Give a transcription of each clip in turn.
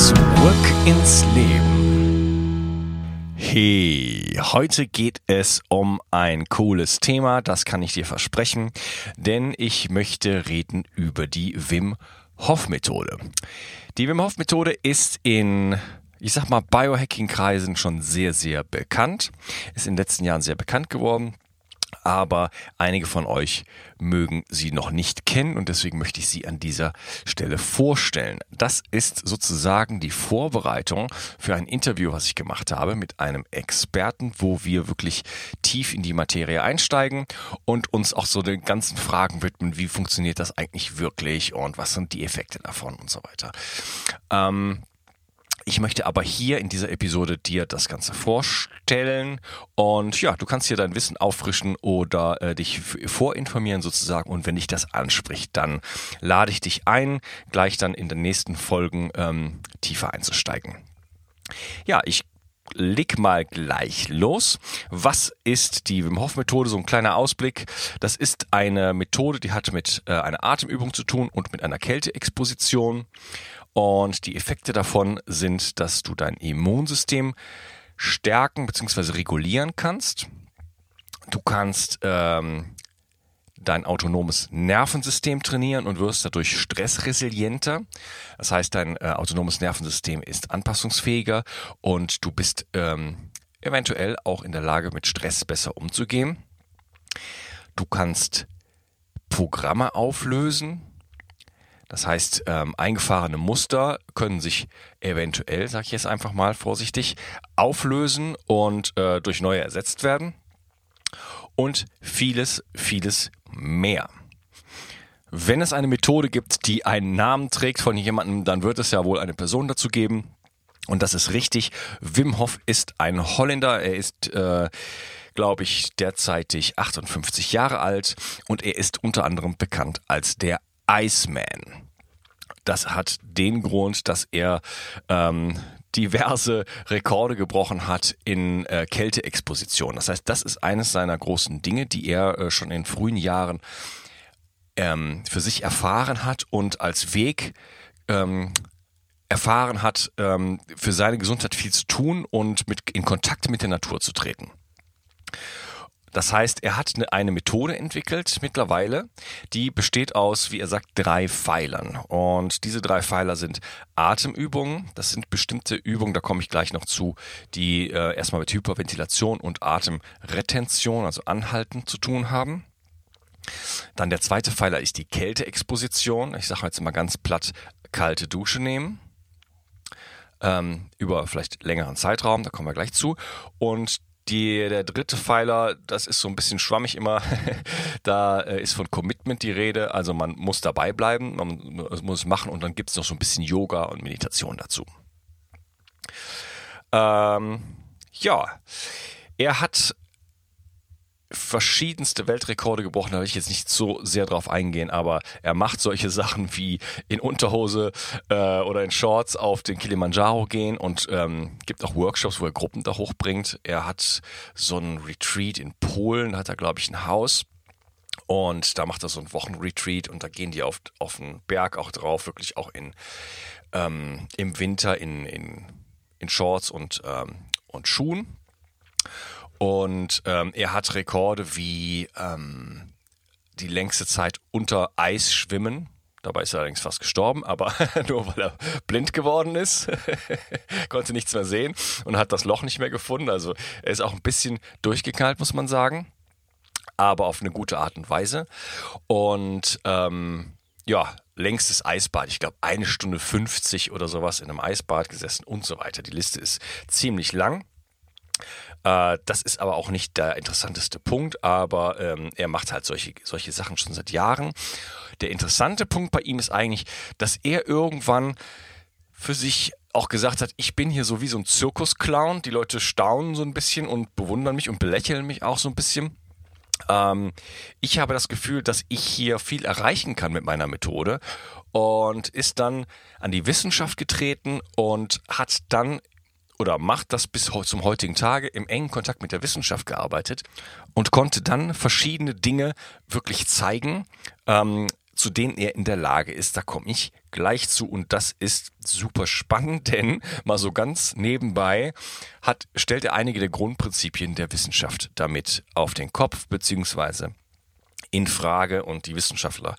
Zurück ins Leben. Hey, heute geht es um ein cooles Thema, das kann ich dir versprechen, denn ich möchte reden über die Wim Hof Methode. Die Wim Hof Methode ist in ich sag mal, Biohacking-Kreisen schon sehr, sehr bekannt. Ist in den letzten Jahren sehr bekannt geworden aber einige von euch mögen sie noch nicht kennen und deswegen möchte ich sie an dieser Stelle vorstellen. Das ist sozusagen die Vorbereitung für ein Interview, was ich gemacht habe mit einem Experten, wo wir wirklich tief in die Materie einsteigen und uns auch so den ganzen Fragen widmen, wie funktioniert das eigentlich wirklich und was sind die Effekte davon und so weiter. Ähm, ich möchte aber hier in dieser Episode dir das Ganze vorstellen und ja, du kannst hier dein Wissen auffrischen oder äh, dich vorinformieren sozusagen und wenn dich das anspricht, dann lade ich dich ein, gleich dann in den nächsten Folgen ähm, tiefer einzusteigen. Ja, ich leg mal gleich los. Was ist die Wim Hof Methode? So ein kleiner Ausblick. Das ist eine Methode, die hat mit äh, einer Atemübung zu tun und mit einer Kälteexposition. Und die Effekte davon sind, dass du dein Immunsystem stärken bzw. regulieren kannst. Du kannst ähm, dein autonomes Nervensystem trainieren und wirst dadurch stressresilienter. Das heißt, dein äh, autonomes Nervensystem ist anpassungsfähiger und du bist ähm, eventuell auch in der Lage, mit Stress besser umzugehen. Du kannst Programme auflösen, das heißt, ähm, eingefahrene Muster können sich eventuell, sage ich jetzt einfach mal vorsichtig, auflösen und äh, durch neue ersetzt werden. Und vieles, vieles mehr. Wenn es eine Methode gibt, die einen Namen trägt von jemandem, dann wird es ja wohl eine Person dazu geben. Und das ist richtig. Wim Hof ist ein Holländer. Er ist, äh, glaube ich, derzeitig 58 Jahre alt und er ist unter anderem bekannt als der Iceman. Das hat den Grund, dass er ähm, diverse Rekorde gebrochen hat in äh, Kälteexposition. Das heißt, das ist eines seiner großen Dinge, die er äh, schon in frühen Jahren ähm, für sich erfahren hat und als Weg ähm, erfahren hat, ähm, für seine Gesundheit viel zu tun und mit, in Kontakt mit der Natur zu treten. Das heißt, er hat eine Methode entwickelt mittlerweile, die besteht aus, wie er sagt, drei Pfeilern. Und diese drei Pfeiler sind Atemübungen. Das sind bestimmte Übungen, da komme ich gleich noch zu, die äh, erstmal mit Hyperventilation und Atemretention, also Anhalten zu tun haben. Dann der zweite Pfeiler ist die Kälteexposition. Ich sage jetzt mal ganz platt, kalte Dusche nehmen. Ähm, über vielleicht längeren Zeitraum, da kommen wir gleich zu. Und die, der dritte Pfeiler, das ist so ein bisschen schwammig immer. da äh, ist von Commitment die Rede. Also man muss dabei bleiben, man muss es machen und dann gibt es noch so ein bisschen Yoga und Meditation dazu. Ähm, ja, er hat verschiedenste Weltrekorde gebrochen, da will ich jetzt nicht so sehr drauf eingehen, aber er macht solche Sachen wie in Unterhose äh, oder in Shorts auf den Kilimanjaro gehen und ähm, gibt auch Workshops, wo er Gruppen da hochbringt. Er hat so ein Retreat in Polen, hat er, glaube ich, ein Haus. Und da macht er so ein Wochenretreat und da gehen die auf, auf den Berg auch drauf, wirklich auch in, ähm, im Winter in, in, in Shorts und, ähm, und Schuhen. Und ähm, er hat Rekorde wie ähm, die längste Zeit unter Eis schwimmen. Dabei ist er allerdings fast gestorben, aber nur weil er blind geworden ist, konnte nichts mehr sehen und hat das Loch nicht mehr gefunden. Also er ist auch ein bisschen durchgeknallt, muss man sagen, aber auf eine gute Art und Weise. Und ähm, ja, längstes Eisbad, ich glaube eine Stunde 50 oder sowas in einem Eisbad gesessen und so weiter. Die Liste ist ziemlich lang. Äh, das ist aber auch nicht der interessanteste Punkt, aber ähm, er macht halt solche, solche Sachen schon seit Jahren. Der interessante Punkt bei ihm ist eigentlich, dass er irgendwann für sich auch gesagt hat, ich bin hier so wie so ein Zirkusclown. Die Leute staunen so ein bisschen und bewundern mich und belächeln mich auch so ein bisschen. Ähm, ich habe das Gefühl, dass ich hier viel erreichen kann mit meiner Methode und ist dann an die Wissenschaft getreten und hat dann oder macht das bis zum heutigen Tage im engen Kontakt mit der Wissenschaft gearbeitet und konnte dann verschiedene Dinge wirklich zeigen, ähm, zu denen er in der Lage ist. Da komme ich gleich zu und das ist super spannend, denn mal so ganz nebenbei hat, stellt er einige der Grundprinzipien der Wissenschaft damit auf den Kopf beziehungsweise in Frage und die Wissenschaftler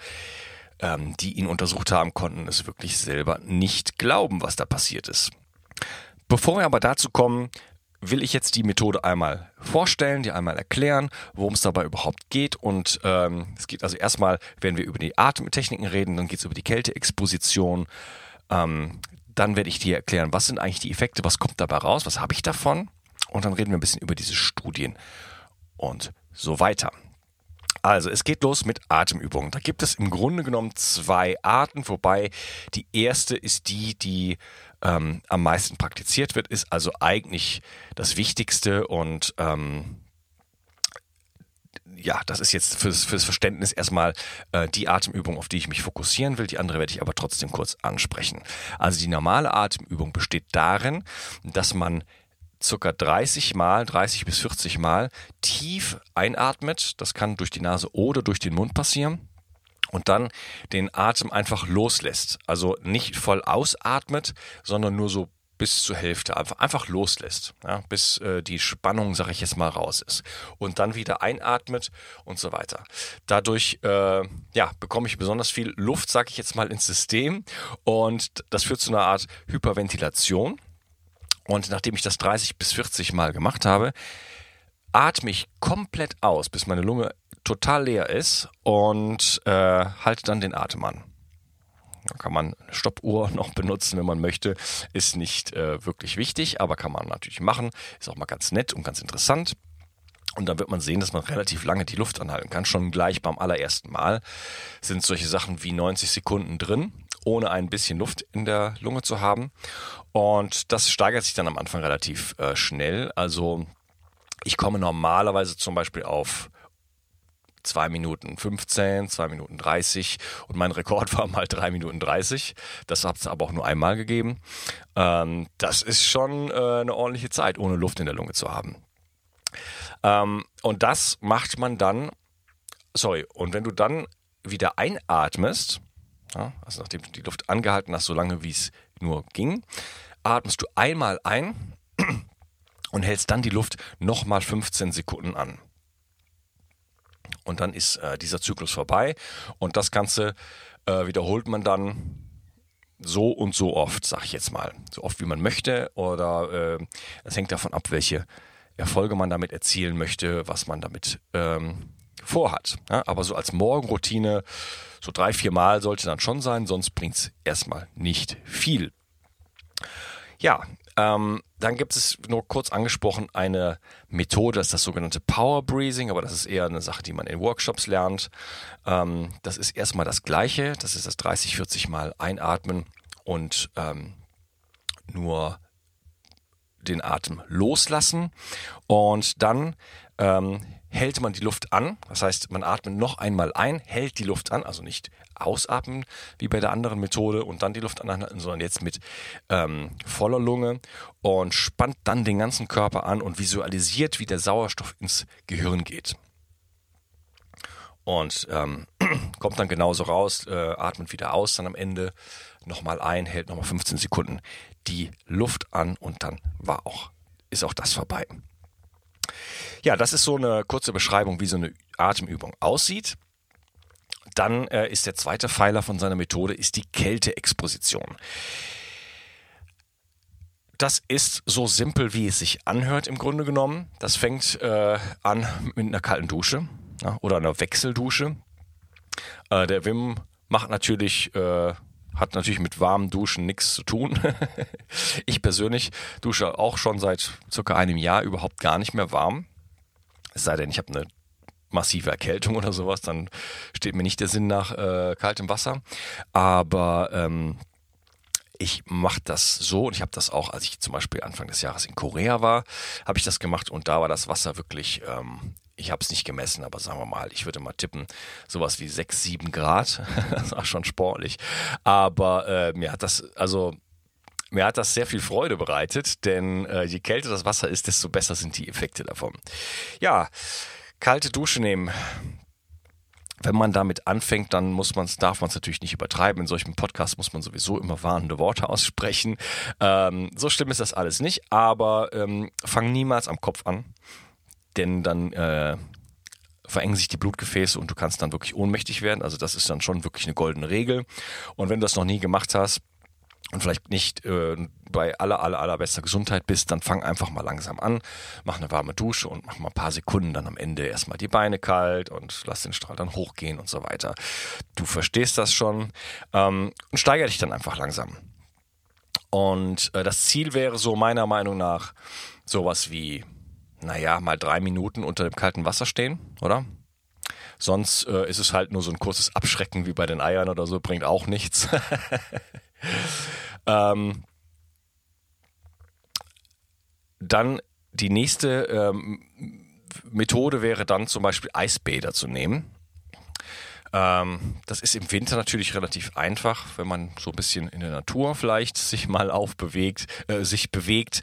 ähm, die ihn untersucht haben, konnten es wirklich selber nicht glauben, was da passiert ist. Bevor wir aber dazu kommen, will ich jetzt die Methode einmal vorstellen, die einmal erklären, worum es dabei überhaupt geht. Und ähm, es geht also erstmal, wenn wir über die Atemtechniken reden, dann geht es über die Kälteexposition. Ähm, dann werde ich dir erklären, was sind eigentlich die Effekte, was kommt dabei raus, was habe ich davon. Und dann reden wir ein bisschen über diese Studien und so weiter. Also, es geht los mit Atemübungen. Da gibt es im Grunde genommen zwei Arten, wobei die erste ist die, die ähm, am meisten praktiziert wird, ist also eigentlich das Wichtigste und ähm, ja, das ist jetzt fürs, fürs Verständnis erstmal äh, die Atemübung, auf die ich mich fokussieren will. Die andere werde ich aber trotzdem kurz ansprechen. Also die normale Atemübung besteht darin, dass man circa 30 Mal, 30 bis 40 Mal tief einatmet. Das kann durch die Nase oder durch den Mund passieren. Und dann den Atem einfach loslässt. Also nicht voll ausatmet, sondern nur so bis zur Hälfte einfach, loslässt, ja, bis äh, die Spannung, sag ich jetzt mal, raus ist. Und dann wieder einatmet und so weiter. Dadurch äh, ja, bekomme ich besonders viel Luft, sag ich jetzt mal, ins System. Und das führt zu einer Art Hyperventilation. Und nachdem ich das 30 bis 40 Mal gemacht habe, atme ich komplett aus, bis meine Lunge total leer ist und äh, halte dann den Atem an. Da kann man eine Stoppuhr noch benutzen, wenn man möchte. Ist nicht äh, wirklich wichtig, aber kann man natürlich machen. Ist auch mal ganz nett und ganz interessant. Und dann wird man sehen, dass man relativ lange die Luft anhalten kann. Schon gleich beim allerersten Mal sind solche Sachen wie 90 Sekunden drin, ohne ein bisschen Luft in der Lunge zu haben. Und das steigert sich dann am Anfang relativ äh, schnell. Also ich komme normalerweise zum Beispiel auf 2 Minuten 15, 2 Minuten 30 und mein Rekord war mal 3 Minuten 30. Das hat es aber auch nur einmal gegeben. Ähm, das ist schon äh, eine ordentliche Zeit, ohne Luft in der Lunge zu haben. Ähm, und das macht man dann, sorry, und wenn du dann wieder einatmest, ja, also nachdem du die Luft angehalten hast, so lange wie es nur ging, atmest du einmal ein und hältst dann die Luft nochmal 15 Sekunden an. Und dann ist äh, dieser Zyklus vorbei und das Ganze äh, wiederholt man dann so und so oft, sag ich jetzt mal. So oft wie man möchte oder äh, es hängt davon ab, welche Erfolge man damit erzielen möchte, was man damit ähm, vorhat. Ja, aber so als Morgenroutine, so drei, vier Mal sollte dann schon sein, sonst bringt es erstmal nicht viel. Ja, ähm, dann gibt es nur kurz angesprochen eine Methode, das ist das sogenannte Power Breathing, aber das ist eher eine Sache, die man in Workshops lernt. Ähm, das ist erstmal das Gleiche, das ist das 30, 40 Mal einatmen und ähm, nur den Atem loslassen und dann ähm, hält man die Luft an. Das heißt, man atmet noch einmal ein, hält die Luft an, also nicht ausatmen wie bei der anderen Methode und dann die Luft anhalten, sondern jetzt mit ähm, voller Lunge und spannt dann den ganzen Körper an und visualisiert, wie der Sauerstoff ins Gehirn geht. Und ähm, kommt dann genauso raus, äh, atmet wieder aus, dann am Ende nochmal ein, hält nochmal 15 Sekunden die Luft an und dann war auch, ist auch das vorbei. Ja, das ist so eine kurze Beschreibung, wie so eine Atemübung aussieht. Dann äh, ist der zweite Pfeiler von seiner Methode ist die Kälteexposition. Das ist so simpel, wie es sich anhört im Grunde genommen. Das fängt äh, an mit einer kalten Dusche ja, oder einer Wechseldusche. Äh, der Wim macht natürlich äh, hat natürlich mit warmen Duschen nichts zu tun. ich persönlich dusche auch schon seit circa einem Jahr überhaupt gar nicht mehr warm. Es sei denn, ich habe eine massive Erkältung oder sowas, dann steht mir nicht der Sinn nach äh, kaltem Wasser. Aber ähm, ich mache das so und ich habe das auch, als ich zum Beispiel Anfang des Jahres in Korea war, habe ich das gemacht und da war das Wasser wirklich, ähm, ich habe es nicht gemessen, aber sagen wir mal, ich würde mal tippen, sowas wie 6, 7 Grad. das war schon sportlich. Aber äh, mir hat das, also mir hat das sehr viel Freude bereitet, denn äh, je kälter das Wasser ist, desto besser sind die Effekte davon. Ja, kalte Dusche nehmen. Wenn man damit anfängt, dann muss man darf man es natürlich nicht übertreiben. In solchen Podcasts muss man sowieso immer warnende Worte aussprechen. Ähm, so schlimm ist das alles nicht, aber ähm, fang niemals am Kopf an, denn dann äh, verengen sich die Blutgefäße und du kannst dann wirklich ohnmächtig werden. Also das ist dann schon wirklich eine goldene Regel. Und wenn du das noch nie gemacht hast, und vielleicht nicht äh, bei aller, aller, allerbester Gesundheit bist, dann fang einfach mal langsam an, mach eine warme Dusche und mach mal ein paar Sekunden dann am Ende erstmal die Beine kalt und lass den Strahl dann hochgehen und so weiter. Du verstehst das schon ähm, und steigere dich dann einfach langsam. Und äh, das Ziel wäre so meiner Meinung nach sowas wie, naja, mal drei Minuten unter dem kalten Wasser stehen, oder? Sonst äh, ist es halt nur so ein kurzes Abschrecken wie bei den Eiern oder so, bringt auch nichts. ähm, dann die nächste ähm, Methode wäre dann zum Beispiel Eisbäder zu nehmen. Ähm, das ist im Winter natürlich relativ einfach, wenn man so ein bisschen in der Natur vielleicht sich mal aufbewegt, äh, sich bewegt,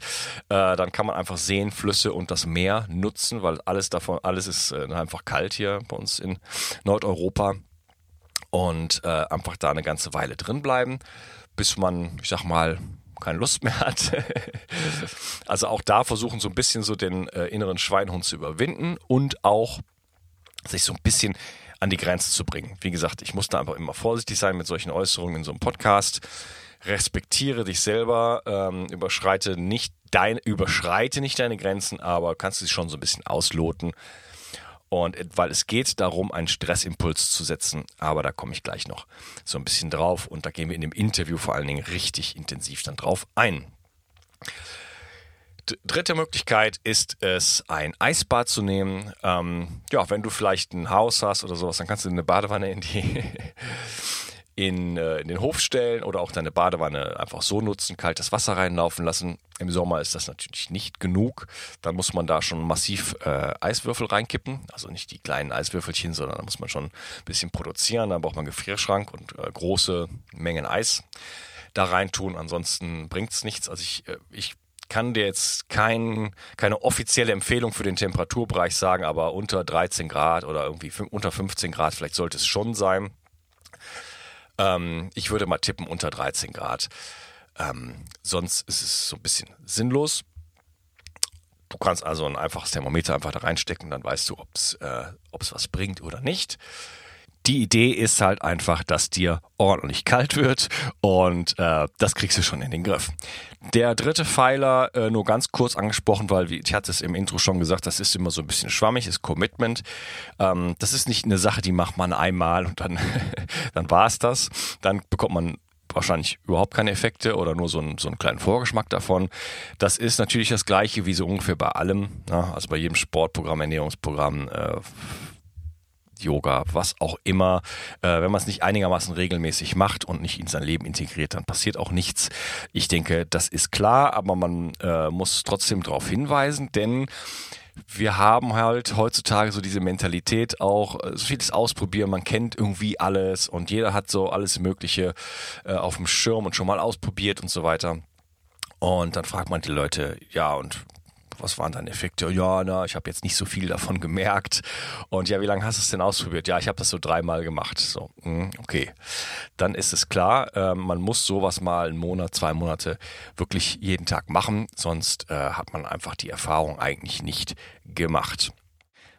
äh, dann kann man einfach Seen, Flüsse und das Meer nutzen, weil alles davon, alles ist äh, einfach kalt hier bei uns in Nordeuropa und äh, einfach da eine ganze Weile drin bleiben bis man, ich sag mal, keine Lust mehr hat. also auch da versuchen so ein bisschen so den äh, inneren Schweinhund zu überwinden und auch sich so ein bisschen an die Grenze zu bringen. Wie gesagt, ich muss da einfach immer vorsichtig sein mit solchen Äußerungen in so einem Podcast. Respektiere dich selber, ähm, überschreite nicht deine, überschreite nicht deine Grenzen, aber kannst du sie schon so ein bisschen ausloten und weil es geht darum, einen Stressimpuls zu setzen, aber da komme ich gleich noch so ein bisschen drauf und da gehen wir in dem Interview vor allen Dingen richtig intensiv dann drauf ein. Dritte Möglichkeit ist es, ein Eisbad zu nehmen. Ähm, ja, wenn du vielleicht ein Haus hast oder sowas, dann kannst du eine Badewanne in die in, äh, in den Hof stellen oder auch deine Badewanne einfach so nutzen, kaltes Wasser reinlaufen lassen. Im Sommer ist das natürlich nicht genug. Dann muss man da schon massiv äh, Eiswürfel reinkippen. Also nicht die kleinen Eiswürfelchen, sondern da muss man schon ein bisschen produzieren. Dann braucht man Gefrierschrank und äh, große Mengen Eis da reintun. Ansonsten bringt es nichts. Also ich, äh, ich kann dir jetzt kein, keine offizielle Empfehlung für den Temperaturbereich sagen, aber unter 13 Grad oder irgendwie unter 15 Grad, vielleicht sollte es schon sein. Ähm, ich würde mal tippen unter 13 Grad. Ähm, sonst ist es so ein bisschen sinnlos. Du kannst also ein einfaches Thermometer einfach da reinstecken, dann weißt du, ob es äh, was bringt oder nicht. Die Idee ist halt einfach, dass dir ordentlich kalt wird und äh, das kriegst du schon in den Griff. Der dritte Pfeiler, äh, nur ganz kurz angesprochen, weil ich hatte es im Intro schon gesagt, das ist immer so ein bisschen schwammig, ist Commitment. Ähm, das ist nicht eine Sache, die macht man einmal und dann, dann war es das. Dann bekommt man wahrscheinlich überhaupt keine Effekte oder nur so, ein, so einen kleinen Vorgeschmack davon. Das ist natürlich das gleiche wie so ungefähr bei allem. Ne? Also bei jedem Sportprogramm, Ernährungsprogramm, äh, Yoga, was auch immer. Äh, wenn man es nicht einigermaßen regelmäßig macht und nicht in sein Leben integriert, dann passiert auch nichts. Ich denke, das ist klar, aber man äh, muss trotzdem darauf hinweisen, denn wir haben halt heutzutage so diese Mentalität auch, äh, so vieles ausprobieren, man kennt irgendwie alles und jeder hat so alles Mögliche äh, auf dem Schirm und schon mal ausprobiert und so weiter. Und dann fragt man die Leute, ja, und was waren deine Effekte? Ja, na, ich habe jetzt nicht so viel davon gemerkt. Und ja, wie lange hast du es denn ausprobiert? Ja, ich habe das so dreimal gemacht. So, hm, okay. Dann ist es klar, äh, man muss sowas mal einen Monat, zwei Monate wirklich jeden Tag machen, sonst äh, hat man einfach die Erfahrung eigentlich nicht gemacht.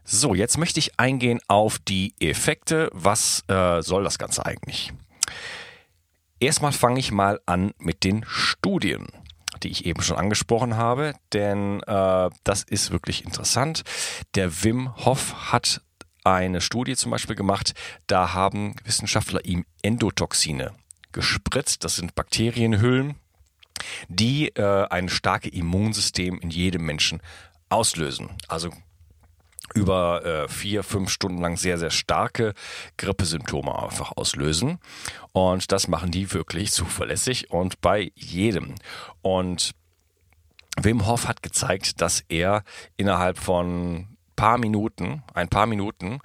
So, jetzt möchte ich eingehen auf die Effekte. Was äh, soll das Ganze eigentlich? Erstmal fange ich mal an mit den Studien die ich eben schon angesprochen habe, denn äh, das ist wirklich interessant. Der Wim Hof hat eine Studie zum Beispiel gemacht, da haben Wissenschaftler ihm Endotoxine gespritzt, das sind Bakterienhüllen, die äh, ein starkes Immunsystem in jedem Menschen auslösen. Also über äh, vier, fünf Stunden lang sehr, sehr starke Grippesymptome einfach auslösen. Und das machen die wirklich zuverlässig und bei jedem. Und Wim Hof hat gezeigt, dass er innerhalb von paar Minuten, ein paar Minuten,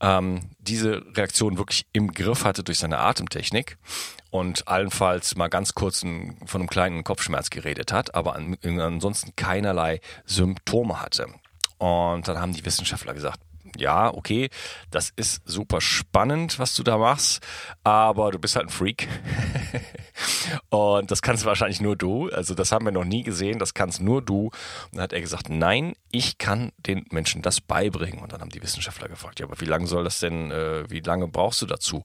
ähm, diese Reaktion wirklich im Griff hatte durch seine Atemtechnik und allenfalls mal ganz kurz von einem kleinen Kopfschmerz geredet hat, aber an, ansonsten keinerlei Symptome hatte. Und dann haben die Wissenschaftler gesagt, ja, okay, das ist super spannend, was du da machst, aber du bist halt ein Freak. und das kannst wahrscheinlich nur du. Also das haben wir noch nie gesehen, das kannst nur du. Und dann hat er gesagt, nein, ich kann den Menschen das beibringen. Und dann haben die Wissenschaftler gefragt, ja, aber wie lange soll das denn, äh, wie lange brauchst du dazu?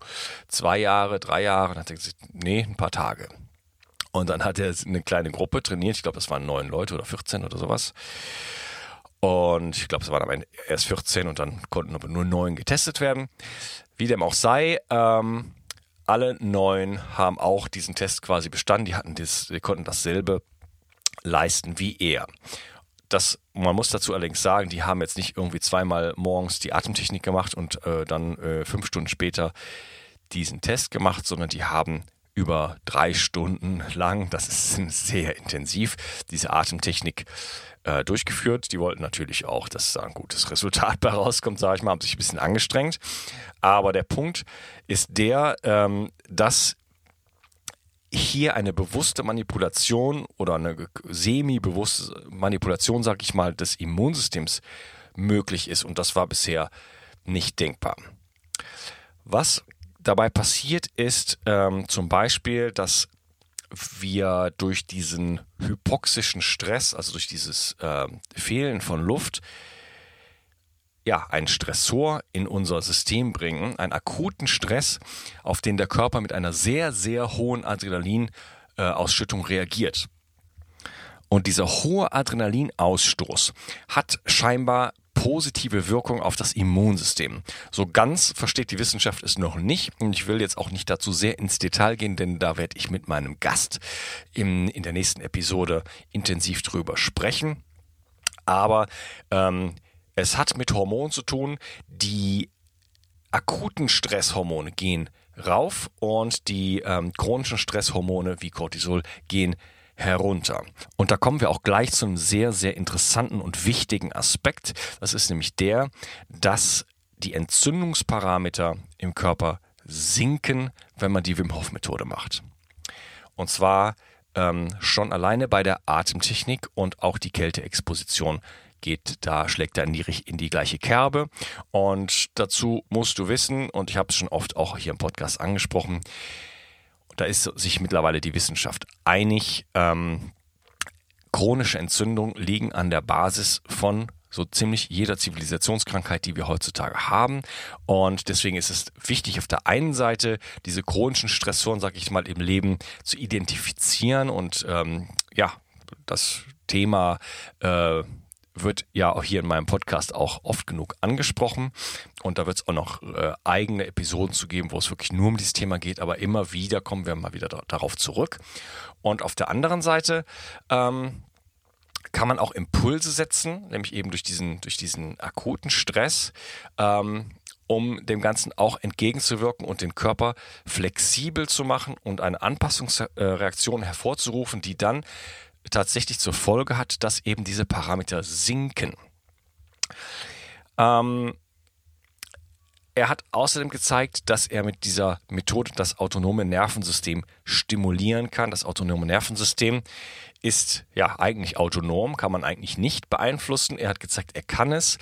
Zwei Jahre, drei Jahre? Und dann hat er gesagt, nee, ein paar Tage. Und dann hat er eine kleine Gruppe trainiert, ich glaube, das waren neun Leute oder 14 oder sowas. Und ich glaube, es waren am erst 14 und dann konnten aber nur neun getestet werden. Wie dem auch sei, ähm, alle neun haben auch diesen Test quasi bestanden. Die hatten das, die konnten dasselbe leisten wie er. Das, man muss dazu allerdings sagen, die haben jetzt nicht irgendwie zweimal morgens die Atemtechnik gemacht und äh, dann äh, fünf Stunden später diesen Test gemacht, sondern die haben über drei Stunden lang, das ist sehr intensiv, diese Atemtechnik äh, durchgeführt. Die wollten natürlich auch, dass da ein gutes Resultat bei rauskommt, sage ich mal, haben sich ein bisschen angestrengt. Aber der Punkt ist der, ähm, dass hier eine bewusste Manipulation oder eine semi-bewusste Manipulation, sage ich mal, des Immunsystems möglich ist. Und das war bisher nicht denkbar. Was dabei passiert ist ähm, zum Beispiel, dass wir durch diesen hypoxischen Stress, also durch dieses äh, Fehlen von Luft, ja, einen Stressor in unser System bringen, einen akuten Stress, auf den der Körper mit einer sehr, sehr hohen Adrenalinausschüttung reagiert. Und dieser hohe Adrenalinausstoß hat scheinbar positive Wirkung auf das Immunsystem. So ganz versteht die Wissenschaft es noch nicht und ich will jetzt auch nicht dazu sehr ins Detail gehen, denn da werde ich mit meinem Gast in, in der nächsten Episode intensiv drüber sprechen. Aber ähm, es hat mit Hormonen zu tun, die akuten Stresshormone gehen rauf und die ähm, chronischen Stresshormone wie Cortisol gehen herunter. Und da kommen wir auch gleich zu einem sehr, sehr interessanten und wichtigen Aspekt. Das ist nämlich der, dass die Entzündungsparameter im Körper sinken, wenn man die Wim Hof Methode macht. Und zwar ähm, schon alleine bei der Atemtechnik und auch die Kälteexposition geht da, schlägt da in die, in die gleiche Kerbe. Und dazu musst du wissen, und ich habe es schon oft auch hier im Podcast angesprochen, da ist sich mittlerweile die Wissenschaft einig. Ähm, chronische Entzündungen liegen an der Basis von so ziemlich jeder Zivilisationskrankheit, die wir heutzutage haben. Und deswegen ist es wichtig, auf der einen Seite diese chronischen Stressoren, sag ich mal, im Leben zu identifizieren und ähm, ja, das Thema äh, wird ja auch hier in meinem Podcast auch oft genug angesprochen. Und da wird es auch noch äh, eigene Episoden zu geben, wo es wirklich nur um dieses Thema geht. Aber immer wieder kommen wir mal wieder da, darauf zurück. Und auf der anderen Seite ähm, kann man auch Impulse setzen, nämlich eben durch diesen, durch diesen akuten Stress. Ähm, um dem Ganzen auch entgegenzuwirken und den Körper flexibel zu machen und eine Anpassungsreaktion hervorzurufen, die dann tatsächlich zur Folge hat, dass eben diese Parameter sinken. Ähm, er hat außerdem gezeigt, dass er mit dieser Methode das autonome Nervensystem stimulieren kann. Das autonome Nervensystem ist ja eigentlich autonom, kann man eigentlich nicht beeinflussen. Er hat gezeigt, er kann es.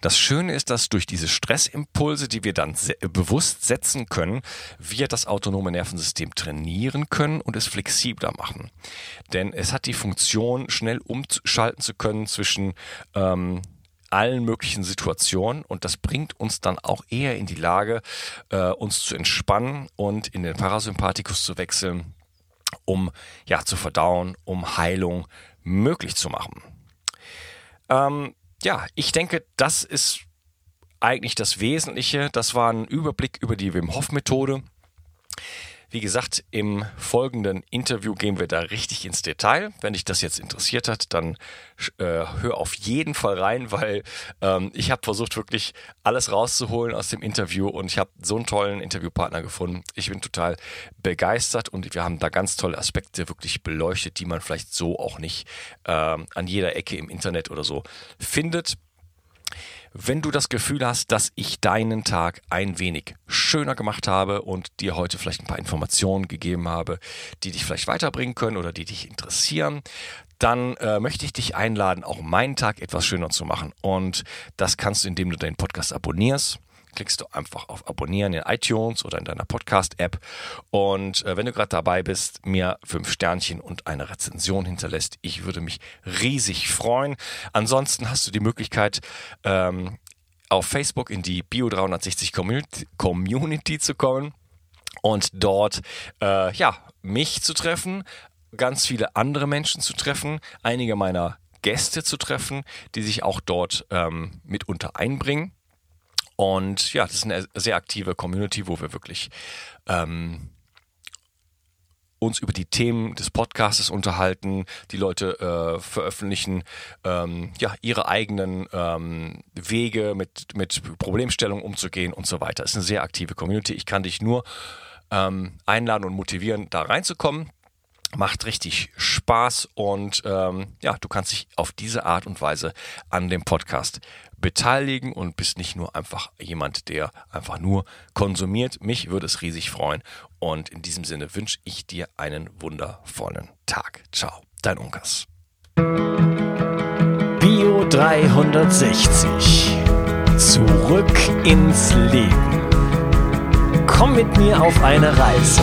Das Schöne ist, dass durch diese Stressimpulse, die wir dann bewusst setzen können, wir das autonome Nervensystem trainieren können und es flexibler machen. Denn es hat die Funktion, schnell umschalten zu können zwischen ähm, allen möglichen Situationen und das bringt uns dann auch eher in die Lage, äh, uns zu entspannen und in den Parasympathikus zu wechseln, um ja zu verdauen, um Heilung möglich zu machen. Ähm, ja, ich denke, das ist eigentlich das Wesentliche. Das war ein Überblick über die Wim Hof Methode. Wie gesagt, im folgenden Interview gehen wir da richtig ins Detail. Wenn dich das jetzt interessiert hat, dann äh, hör auf jeden Fall rein, weil ähm, ich habe versucht, wirklich alles rauszuholen aus dem Interview und ich habe so einen tollen Interviewpartner gefunden. Ich bin total begeistert und wir haben da ganz tolle Aspekte wirklich beleuchtet, die man vielleicht so auch nicht äh, an jeder Ecke im Internet oder so findet. Wenn du das Gefühl hast, dass ich deinen Tag ein wenig schöner gemacht habe und dir heute vielleicht ein paar Informationen gegeben habe, die dich vielleicht weiterbringen können oder die dich interessieren, dann äh, möchte ich dich einladen, auch meinen Tag etwas schöner zu machen. Und das kannst du, indem du den Podcast abonnierst klickst du einfach auf Abonnieren in iTunes oder in deiner Podcast-App. Und äh, wenn du gerade dabei bist, mir fünf Sternchen und eine Rezension hinterlässt, ich würde mich riesig freuen. Ansonsten hast du die Möglichkeit, ähm, auf Facebook in die Bio 360 Community, Community zu kommen und dort äh, ja mich zu treffen, ganz viele andere Menschen zu treffen, einige meiner Gäste zu treffen, die sich auch dort ähm, mitunter einbringen. Und ja, das ist eine sehr aktive Community, wo wir wirklich ähm, uns über die Themen des Podcasts unterhalten. Die Leute äh, veröffentlichen ähm, ja ihre eigenen ähm, Wege mit mit Problemstellungen umzugehen und so weiter. Es ist eine sehr aktive Community. Ich kann dich nur ähm, einladen und motivieren, da reinzukommen. Macht richtig Spaß und ähm, ja, du kannst dich auf diese Art und Weise an dem Podcast beteiligen und bist nicht nur einfach jemand, der einfach nur konsumiert. Mich würde es riesig freuen. Und in diesem Sinne wünsche ich dir einen wundervollen Tag. Ciao, dein Unkas. Bio 360. Zurück ins Leben. Komm mit mir auf eine Reise.